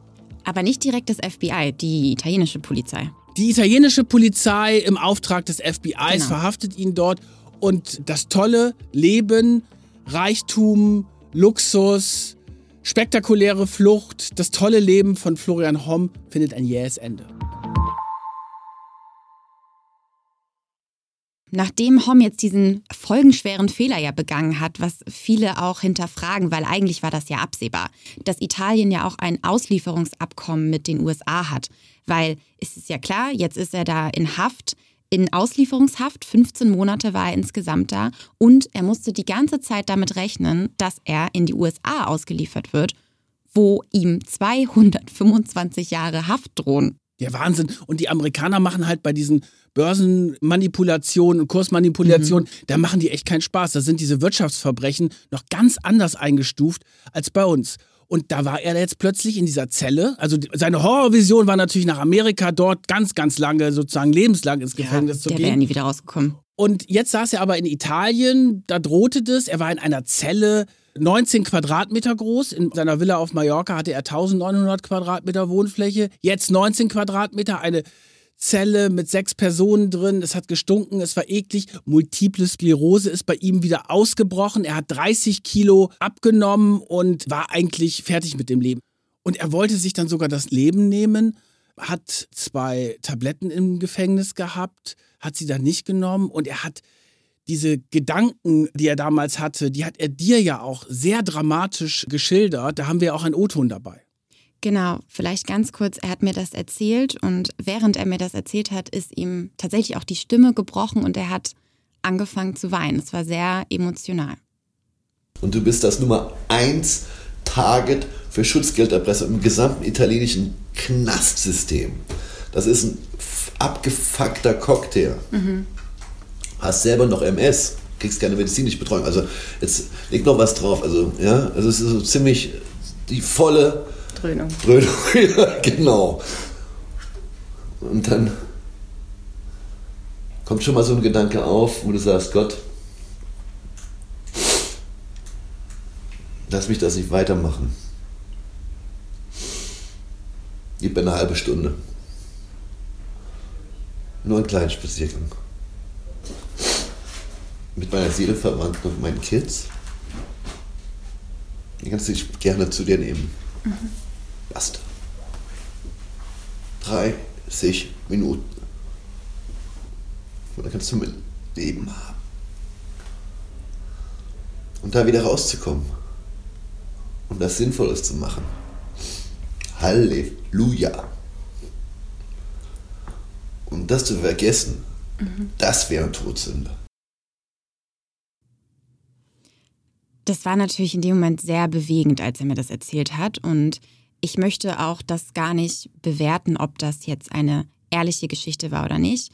[SPEAKER 3] Aber nicht direkt das FBI, die italienische Polizei.
[SPEAKER 1] Die italienische Polizei im Auftrag des FBIs
[SPEAKER 3] Genau.
[SPEAKER 1] verhaftet ihn dort und das tolle Leben, Reichtum, Luxus, spektakuläre Flucht, das tolle Leben von Florian Homm findet ein jähes Ende.
[SPEAKER 3] Nachdem Homm jetzt diesen folgenschweren Fehler ja begangen hat, was viele auch hinterfragen, weil eigentlich war das ja absehbar, dass Italien ja auch ein Auslieferungsabkommen mit den USA hat. Weil es ist ja klar, jetzt ist er da in Haft, in Auslieferungshaft, 15 Monate war er insgesamt da und er musste die ganze Zeit damit rechnen, dass er in die USA ausgeliefert wird, wo ihm 225 Jahre Haft drohen.
[SPEAKER 1] Der Wahnsinn. Und die Amerikaner machen halt bei diesen Börsenmanipulationen und Kursmanipulationen, da machen die echt keinen Spaß. Da sind diese Wirtschaftsverbrechen noch ganz anders eingestuft als bei uns. Und da war er jetzt plötzlich in dieser Zelle. Also seine Horrorvision war natürlich nach Amerika dort ganz, ganz lange, sozusagen lebenslang ins Gefängnis zu
[SPEAKER 3] der wäre
[SPEAKER 1] gehen.
[SPEAKER 3] nie wieder rausgekommen.
[SPEAKER 1] Und jetzt saß er aber in Italien, da drohte das. Er war in einer Zelle, 19 Quadratmeter groß. In seiner Villa auf Mallorca hatte er 1900 Quadratmeter Wohnfläche. Jetzt 19 Quadratmeter, eine Zelle mit sechs Personen drin. Es hat gestunken, es war eklig. Multiple Sklerose ist bei ihm wieder ausgebrochen. Er hat 30 Kilo abgenommen und war eigentlich fertig mit dem Leben. Und er wollte sich dann sogar das Leben nehmen, hat zwei Tabletten im Gefängnis gehabt, hat sie dann nicht genommen und er hat diese Gedanken, die er damals hatte, die hat er dir ja auch sehr dramatisch geschildert. Da haben wir auch einen O-Ton dabei.
[SPEAKER 3] Genau, vielleicht ganz kurz, er hat mir das erzählt und während er mir das erzählt hat, ist ihm tatsächlich auch die Stimme gebrochen und er hat angefangen zu weinen. Es war sehr emotional.
[SPEAKER 4] Und du bist das Nummer 1 Target für Schutzgelderpresser im gesamten italienischen Knastsystem. Das ist ein abgefuckter Cocktail. Hast selber noch MS, kriegst keine medizinische Betreuung. Also jetzt leg noch was drauf. Also ja, also es ist so ziemlich die volle
[SPEAKER 3] Dröhnung.
[SPEAKER 4] Dröhnung. [LAUGHS] ja, genau. Und dann kommt schon mal so ein Gedanke auf, wo du sagst, Gott, lass mich das nicht weitermachen. Gib mir eine halbe Stunde. Nur einen kleinen Spaziergang. Mit meiner Seelenverwandten und meinen Kids. Die kannst du dich gerne zu dir nehmen. Basta. 30 Minuten. Und dann kannst du mein Leben haben. Und da wieder rauszukommen. Um das Sinnvolles zu machen. Halleluja. Und das zu vergessen, das wäre Todsünde.
[SPEAKER 3] Das war natürlich in dem Moment sehr bewegend, als er mir das erzählt hat. Und ich möchte auch das gar nicht bewerten, ob das jetzt eine ehrliche Geschichte war oder nicht.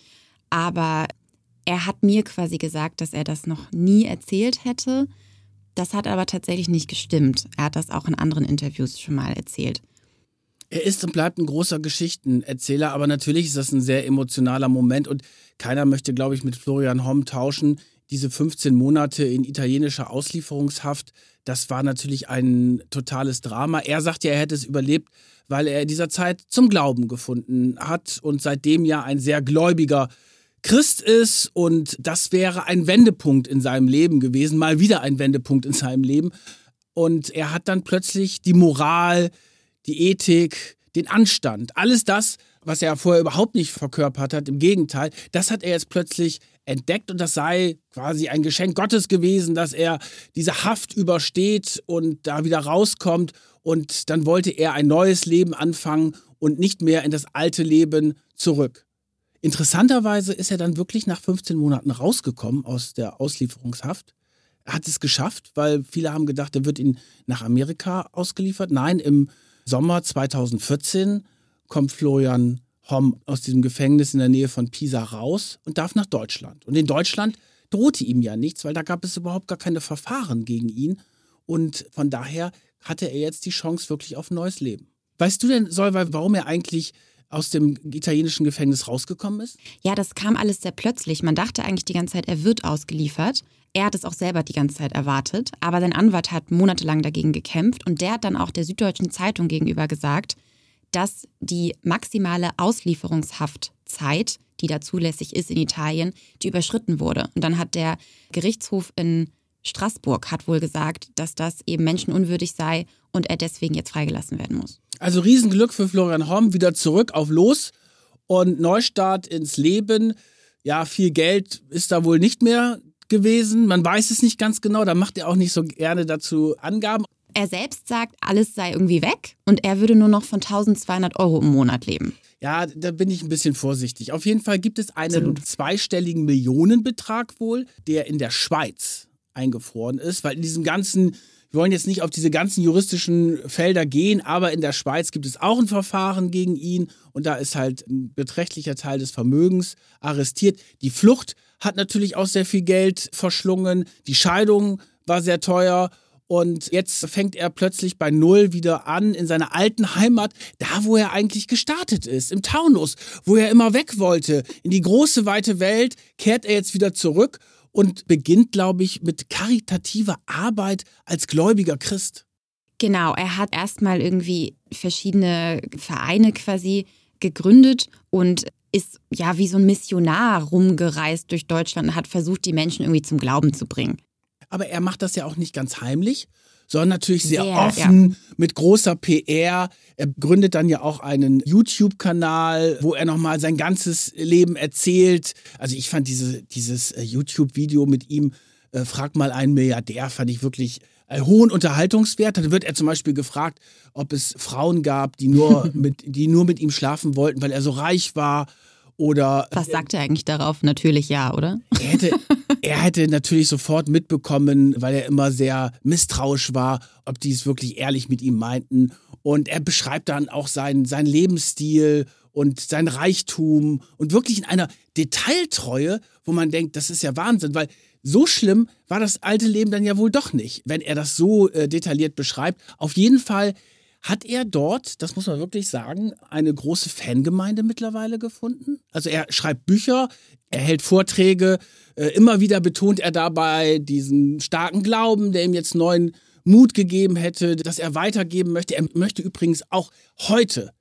[SPEAKER 3] Aber er hat mir quasi gesagt, dass er das noch nie erzählt hätte. Das hat aber tatsächlich nicht gestimmt. Er hat das auch in anderen Interviews schon mal erzählt.
[SPEAKER 1] Er ist und bleibt ein großer Geschichtenerzähler, aber natürlich ist das ein sehr emotionaler Moment und keiner möchte, glaube ich, mit Florian Homm tauschen. Diese 15 Monate in italienischer Auslieferungshaft, das war natürlich ein totales Drama. Er sagt ja, er hätte es überlebt, weil er in dieser Zeit zum Glauben gefunden hat und seitdem ja ein sehr gläubiger Christ ist und das wäre ein Wendepunkt in seinem Leben gewesen, mal wieder ein Wendepunkt in seinem Leben. Und er hat dann plötzlich die Moral, die Ethik, den Anstand, alles das, was er vorher überhaupt nicht verkörpert hat, im Gegenteil, das hat er jetzt plötzlich entdeckt und das sei quasi ein Geschenk Gottes gewesen, dass er diese Haft übersteht und da wieder rauskommt und dann wollte er ein neues Leben anfangen und nicht mehr in das alte Leben zurück. Interessanterweise ist er dann wirklich nach 15 Monaten rausgekommen aus der Auslieferungshaft. Er hat es geschafft, weil viele haben gedacht, er wird ihn nach Amerika ausgeliefert. Nein, im Sommer 2014 kommt Florian Homm aus diesem Gefängnis in der Nähe von Pisa raus und darf nach Deutschland. Und in Deutschland drohte ihm ja nichts, weil da gab es überhaupt gar keine Verfahren gegen ihn. Und von daher hatte er jetzt die Chance wirklich auf ein neues Leben. Weißt du denn, Solveig, warum er eigentlich aus dem italienischen Gefängnis rausgekommen ist?
[SPEAKER 3] Ja, das kam alles sehr plötzlich. Man dachte eigentlich die ganze Zeit, er wird ausgeliefert. Er hat es auch selber die ganze Zeit erwartet, aber sein Anwalt hat monatelang dagegen gekämpft und der hat dann auch der Süddeutschen Zeitung gegenüber gesagt, dass die maximale Auslieferungshaftzeit, die da zulässig ist in Italien, die überschritten wurde. Und dann hat der Gerichtshof in Straßburg hat wohl gesagt, dass das eben menschenunwürdig sei und er deswegen jetzt freigelassen werden muss.
[SPEAKER 1] Also Riesenglück für Florian Horn, wieder zurück auf Los und Neustart ins Leben. Ja, viel Geld ist da wohl nicht mehr gewesen. Man weiß es nicht ganz genau, da macht er auch nicht so gerne dazu Angaben.
[SPEAKER 3] Er selbst sagt, alles sei irgendwie weg und er würde nur noch von 1200 Euro im Monat leben.
[SPEAKER 1] Ja, da bin ich ein bisschen vorsichtig. Auf jeden Fall gibt es einen Absolut. zweistelligen Millionenbetrag wohl, der in der Schweiz eingefroren ist, weil in diesem ganzen, wir wollen jetzt nicht auf diese ganzen juristischen Felder gehen, aber in der Schweiz gibt es auch ein Verfahren gegen ihn und da ist halt ein beträchtlicher Teil des Vermögens arrestiert. Die Flucht hat natürlich auch sehr viel Geld verschlungen, die Scheidung war sehr teuer und jetzt fängt er plötzlich bei Null wieder an in seiner alten Heimat, da wo er eigentlich gestartet ist, im Taunus, wo er immer weg wollte. In die große, weite Welt kehrt er jetzt wieder zurück und beginnt, glaube ich, mit karitativer Arbeit als gläubiger Christ.
[SPEAKER 3] Genau, er hat erstmal irgendwie verschiedene Vereine quasi gegründet und ist ja wie so ein Missionar rumgereist durch Deutschland und hat versucht, die Menschen irgendwie zum Glauben zu bringen.
[SPEAKER 1] Aber er macht das ja auch nicht ganz heimlich, sondern natürlich sehr, sehr offen, ja. mit großer PR. Er gründet dann ja auch einen YouTube-Kanal, wo er nochmal sein ganzes Leben erzählt. Also ich fand diese, dieses äh, YouTube-Video mit ihm, äh, Frag mal einen Milliardär, fand ich wirklich einen hohen Unterhaltungswert. Dann wird er zum Beispiel gefragt, ob es Frauen gab, die nur [LAUGHS] mit, die nur mit ihm schlafen wollten, weil er so reich war. Oder,
[SPEAKER 3] Was sagt er eigentlich darauf? Natürlich ja, oder?
[SPEAKER 1] Er hätte, er hätte natürlich sofort mitbekommen, weil er immer sehr misstrauisch war, ob die es wirklich ehrlich mit ihm meinten. Und er beschreibt dann auch seinen, seinen Lebensstil und sein Reichtum und wirklich in einer Detailtreue, wo man denkt, das ist ja Wahnsinn, weil so schlimm war das alte Leben dann ja wohl doch nicht, wenn er das so äh, detailliert beschreibt. Auf jeden Fall hat er dort, das muss man wirklich sagen, eine große Fangemeinde mittlerweile gefunden. Also er schreibt Bücher, er hält Vorträge, äh, immer wieder betont er dabei diesen starken Glauben, der ihm jetzt neuen Mut gegeben hätte, dass er weitergeben möchte. Er möchte übrigens auch heute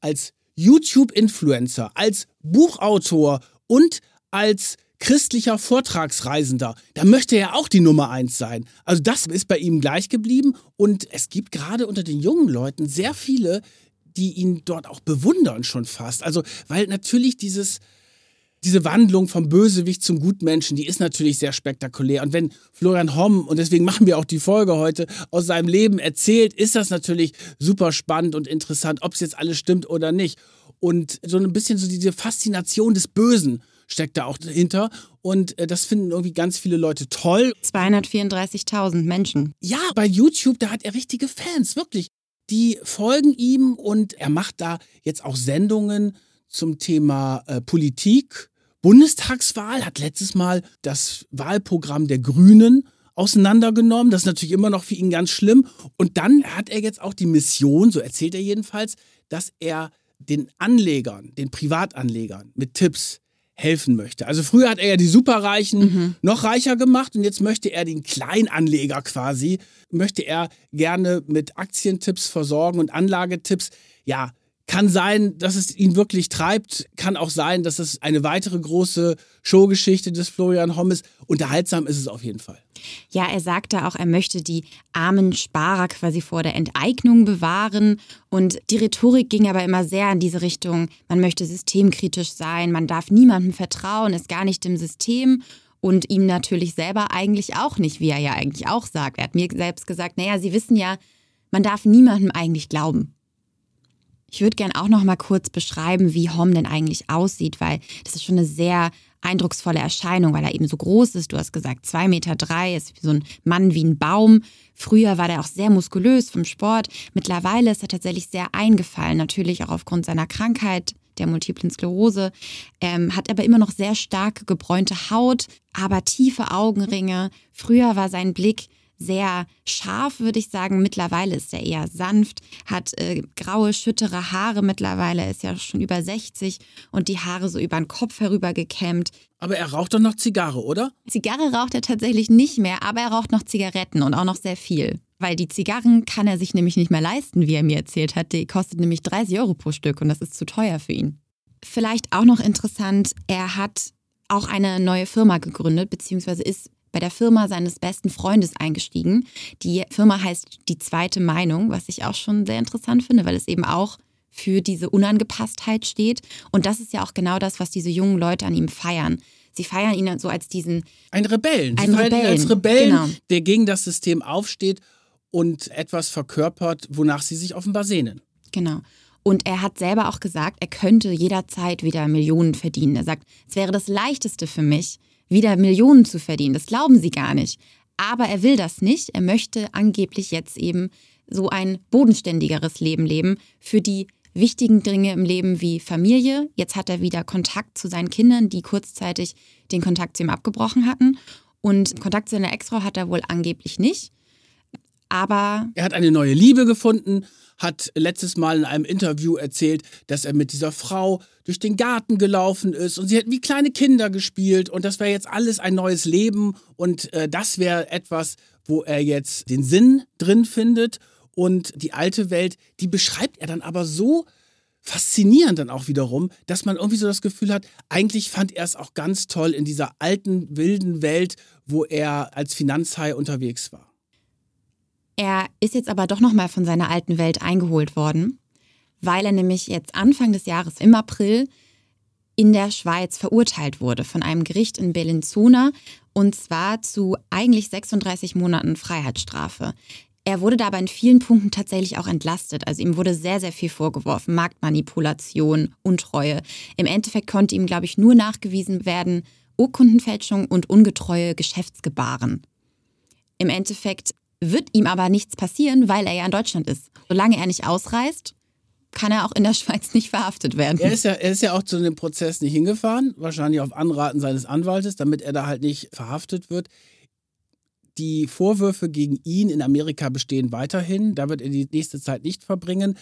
[SPEAKER 1] als YouTube-Influencer, als Buchautor und als christlicher Vortragsreisender, da möchte er auch die Nummer eins sein. Also das ist bei ihm gleich geblieben und es gibt gerade unter den jungen Leuten sehr viele, die ihn dort auch bewundern schon fast. Also weil natürlich dieses diese Wandlung vom Bösewicht zum Gutmenschen, die ist natürlich sehr spektakulär. Und wenn Florian Homm, und deswegen machen wir auch die Folge heute, aus seinem Leben erzählt, ist das natürlich super spannend und interessant, ob es jetzt alles stimmt oder nicht. Und so ein bisschen so diese Faszination des Bösen steckt da auch dahinter. Und äh, das finden irgendwie ganz viele Leute toll.
[SPEAKER 3] 234.000 Menschen.
[SPEAKER 1] Ja, bei YouTube, da hat er richtige Fans, wirklich. Die folgen ihm und er macht da jetzt auch Sendungen zum Thema äh, Politik. Bundestagswahl hat letztes Mal das Wahlprogramm der Grünen auseinandergenommen. Das ist natürlich immer noch für ihn ganz schlimm. Und dann hat er jetzt auch die Mission, so erzählt er jedenfalls, dass er den Anlegern, den Privatanlegern mit Tipps helfen möchte. Also früher hat er ja die Superreichen mhm. noch reicher gemacht und jetzt möchte er den Kleinanleger quasi, möchte er gerne mit Aktientipps versorgen und Anlagetipps. Ja, kann sein, dass es ihn wirklich treibt, kann auch sein, dass es eine weitere große Showgeschichte des Florian Hommes. Unterhaltsam ist es auf jeden Fall.
[SPEAKER 3] Ja, er sagte auch, er möchte die armen Sparer quasi vor der Enteignung bewahren. Und die Rhetorik ging aber immer sehr in diese Richtung, man möchte systemkritisch sein, man darf niemandem vertrauen, ist gar nicht im System und ihm natürlich selber eigentlich auch nicht, wie er ja eigentlich auch sagt. Er hat mir selbst gesagt, naja, Sie wissen ja, man darf niemandem eigentlich glauben. Ich würde gerne auch noch mal kurz beschreiben, wie Hom denn eigentlich aussieht, weil das ist schon eine sehr eindrucksvolle Erscheinung, weil er eben so groß ist. Du hast gesagt, zwei Meter drei, ist so ein Mann wie ein Baum. Früher war er auch sehr muskulös vom Sport. Mittlerweile ist er tatsächlich sehr eingefallen, natürlich auch aufgrund seiner Krankheit der multiplen Sklerose, ähm, hat aber immer noch sehr starke gebräunte Haut, aber tiefe Augenringe. Früher war sein Blick sehr scharf, würde ich sagen. Mittlerweile ist er eher sanft, hat äh, graue, schüttere Haare mittlerweile, er ist ja schon über 60 und die Haare so über den Kopf herüber gekämmt.
[SPEAKER 1] Aber er raucht doch noch Zigarre, oder?
[SPEAKER 3] Zigarre raucht er tatsächlich nicht mehr, aber er raucht noch Zigaretten und auch noch sehr viel. Weil die Zigarren kann er sich nämlich nicht mehr leisten, wie er mir erzählt hat. Die kostet nämlich 30 Euro pro Stück und das ist zu teuer für ihn. Vielleicht auch noch interessant, er hat auch eine neue Firma gegründet, beziehungsweise ist bei der Firma seines besten Freundes eingestiegen. Die Firma heißt Die zweite Meinung, was ich auch schon sehr interessant finde, weil es eben auch für diese Unangepasstheit steht. Und das ist ja auch genau das, was diese jungen Leute an ihm feiern. Sie feiern ihn so als diesen.
[SPEAKER 1] Ein Rebellen.
[SPEAKER 3] Sie ein feiern Rebellen. ihn
[SPEAKER 1] als Rebellen, genau. der gegen das System aufsteht und etwas verkörpert, wonach sie sich offenbar sehnen.
[SPEAKER 3] Genau. Und er hat selber auch gesagt, er könnte jederzeit wieder Millionen verdienen. Er sagt, es wäre das Leichteste für mich, wieder Millionen zu verdienen. Das glauben sie gar nicht. Aber er will das nicht. Er möchte angeblich jetzt eben so ein bodenständigeres Leben leben für die wichtigen Dinge im Leben wie Familie. Jetzt hat er wieder Kontakt zu seinen Kindern, die kurzzeitig den Kontakt zu ihm abgebrochen hatten. Und Kontakt zu seiner Ex-Frau hat er wohl angeblich nicht. Aber.
[SPEAKER 1] Er hat eine neue Liebe gefunden hat letztes Mal in einem Interview erzählt, dass er mit dieser Frau durch den Garten gelaufen ist und sie hätten wie kleine Kinder gespielt und das wäre jetzt alles ein neues Leben und äh, das wäre etwas, wo er jetzt den Sinn drin findet und die alte Welt, die beschreibt er dann aber so faszinierend dann auch wiederum, dass man irgendwie so das Gefühl hat, eigentlich fand er es auch ganz toll in dieser alten, wilden Welt, wo er als Finanzhai unterwegs war.
[SPEAKER 3] Er ist jetzt aber doch nochmal von seiner alten Welt eingeholt worden, weil er nämlich jetzt Anfang des Jahres im April in der Schweiz verurteilt wurde von einem Gericht in Bellinzona und zwar zu eigentlich 36 Monaten Freiheitsstrafe. Er wurde dabei in vielen Punkten tatsächlich auch entlastet. Also ihm wurde sehr, sehr viel vorgeworfen. Marktmanipulation, Untreue. Im Endeffekt konnte ihm, glaube ich, nur nachgewiesen werden Urkundenfälschung und ungetreue Geschäftsgebaren. Im Endeffekt wird ihm aber nichts passieren, weil er ja in Deutschland ist. Solange er nicht ausreist, kann er auch in der [LAUGHS] Schweiz nicht verhaftet werden.
[SPEAKER 1] Er ist ja, er ist ja auch zu dem Prozess nicht hingefahren, wahrscheinlich auf Anraten seines Anwaltes, damit er da halt nicht verhaftet wird. Die Vorwürfe gegen ihn in Amerika bestehen weiterhin. Da wird er die nächste Zeit nicht verbringen.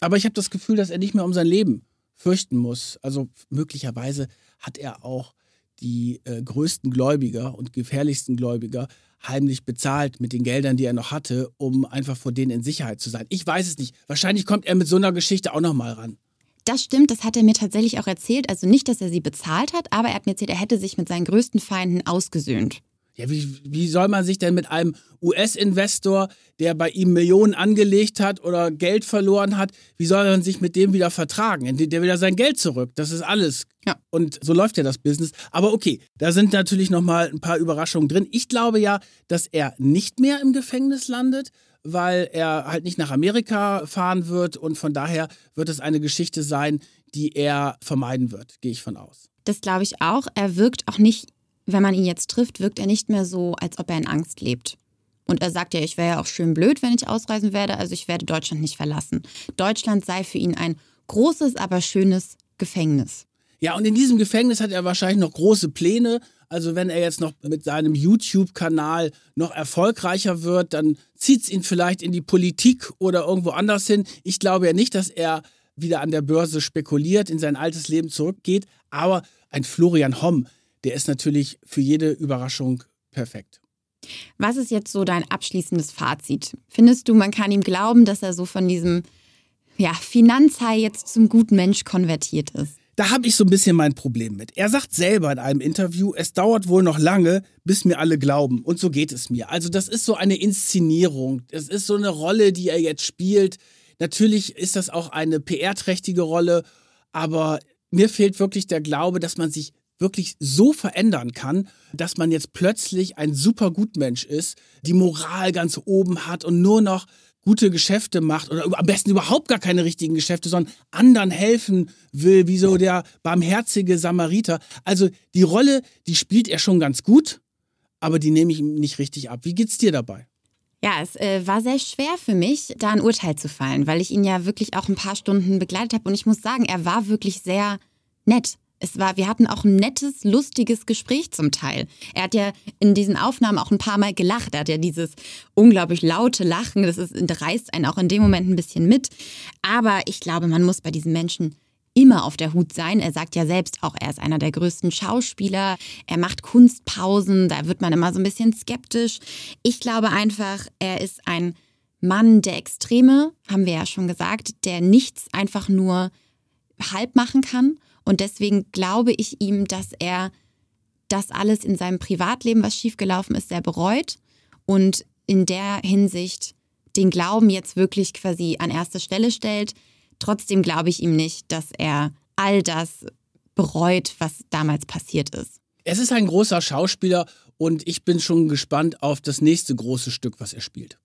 [SPEAKER 1] Aber ich habe das Gefühl, dass er nicht mehr um sein Leben fürchten muss. Also möglicherweise hat er auch die äh, größten Gläubiger und gefährlichsten Gläubiger heimlich bezahlt mit den Geldern, die er noch hatte, um einfach vor denen in Sicherheit zu sein. Ich weiß es nicht. Wahrscheinlich kommt er mit so einer Geschichte auch noch mal ran.
[SPEAKER 3] Das stimmt, das hat er mir tatsächlich auch erzählt. Also nicht, dass er sie bezahlt hat, aber er hat mir erzählt, er hätte sich mit seinen größten Feinden ausgesöhnt.
[SPEAKER 1] Ja, wie, wie soll man sich denn mit einem US-Investor, der bei ihm Millionen angelegt hat oder Geld verloren hat, wie soll man sich mit dem wieder vertragen? Der will ja sein Geld zurück. Das ist alles. Ja. Und so läuft ja das Business. Aber okay, da sind natürlich nochmal ein paar Überraschungen drin. Ich glaube ja, dass er nicht mehr im Gefängnis landet, weil er halt nicht nach Amerika fahren wird und von daher wird es eine Geschichte sein, die er vermeiden wird, gehe ich von aus.
[SPEAKER 3] Das glaube ich auch. Er wirkt auch nicht, wenn man ihn jetzt trifft, wirkt er nicht mehr so, als ob er in Angst lebt. Und er sagt ja, ich wäre ja auch schön blöd, wenn ich ausreisen werde, also ich werde Deutschland nicht verlassen. Deutschland sei für ihn ein großes, aber schönes Gefängnis.
[SPEAKER 1] Ja, und in diesem Gefängnis hat er wahrscheinlich noch große Pläne. Also wenn er jetzt noch mit seinem YouTube-Kanal noch erfolgreicher wird, dann zieht es ihn vielleicht in die Politik oder irgendwo anders hin. Ich glaube ja nicht, dass er wieder an der Börse spekuliert, in sein altes Leben zurückgeht. Aber ein Florian Homm, der ist natürlich für jede Überraschung perfekt.
[SPEAKER 3] Was ist jetzt so dein abschließendes Fazit? Findest du, man kann ihm glauben, dass er so von diesem ja, Finanzhai jetzt zum guten Mensch konvertiert ist?
[SPEAKER 1] Da habe ich so ein bisschen mein Problem mit. Er sagt selber in einem Interview, es dauert wohl noch lange, bis mir alle glauben. Und so geht es mir. Also das ist so eine Inszenierung. Das ist so eine Rolle, die er jetzt spielt. Natürlich ist das auch eine PR-trächtige Rolle, aber mir fehlt wirklich der Glaube, dass man sich wirklich so verändern kann, dass man jetzt plötzlich ein super Gutmensch ist, die Moral ganz oben hat und nur noch gute Geschäfte macht oder am besten überhaupt gar keine richtigen Geschäfte, sondern anderen helfen will, wie so der barmherzige Samariter. Also die Rolle, die spielt er schon ganz gut, aber die nehme ich ihm nicht richtig ab. Wie geht's dir dabei?
[SPEAKER 3] Ja, es äh, war sehr schwer für mich, da ein Urteil zu fallen, weil ich ihn ja wirklich auch ein paar Stunden begleitet habe und ich muss sagen, er war wirklich sehr nett es war, wir hatten auch ein nettes, lustiges Gespräch zum Teil. Er hat ja in diesen Aufnahmen auch ein paar Mal gelacht. Er hat ja dieses unglaublich laute Lachen, das ist, reißt einen auch in dem Moment ein bisschen mit. Aber ich glaube, man muss bei diesen Menschen immer auf der Hut sein. Er sagt ja selbst auch, er ist einer der größten Schauspieler. Er macht Kunstpausen, da wird man immer so ein bisschen skeptisch. Ich glaube einfach, er ist ein Mann der Extreme, haben wir ja schon gesagt, der nichts einfach nur halb machen kann und deswegen glaube ich ihm, dass er das alles in seinem Privatleben, was schiefgelaufen ist, sehr bereut und in der Hinsicht den Glauben jetzt wirklich quasi an erste Stelle stellt. Trotzdem glaube ich ihm nicht, dass er all das bereut, was damals passiert ist.
[SPEAKER 1] Es ist ein großer Schauspieler und ich bin schon gespannt auf das nächste große Stück, was er spielt.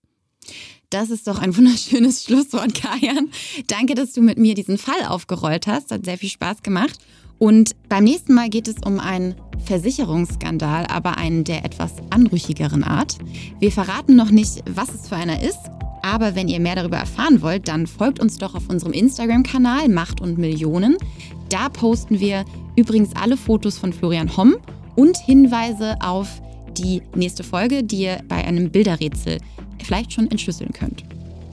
[SPEAKER 3] Das ist doch ein wunderschönes [LAUGHS] Schlusswort, Kajan. Danke, dass du mit mir diesen Fall aufgerollt hast. Hat sehr viel Spaß gemacht. Und beim nächsten Mal geht es um einen Versicherungsskandal, aber einen der etwas anrüchigeren Art. Wir verraten noch nicht, was es für einer ist, aber wenn ihr mehr darüber erfahren wollt, dann folgt uns doch auf unserem Instagram-Kanal Macht und Millionen. Da posten wir übrigens alle Fotos von Florian Homm und Hinweise auf die nächste Folge, die ihr bei einem Bilderrätsel vielleicht schon entschlüsseln könnt.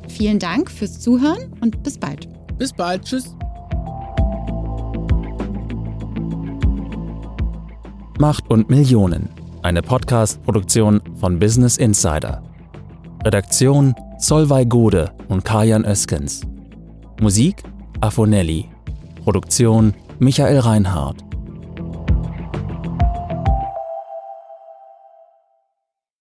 [SPEAKER 3] Vielen Dank fürs Zuhören und bis bald.
[SPEAKER 1] Bis bald. Tschüss.
[SPEAKER 2] Macht und Millionen. Eine Podcast-Produktion von Business Insider. Redaktion Solvay Gode und Kajan Öskens. Musik Afonelli. Produktion Michael Reinhardt.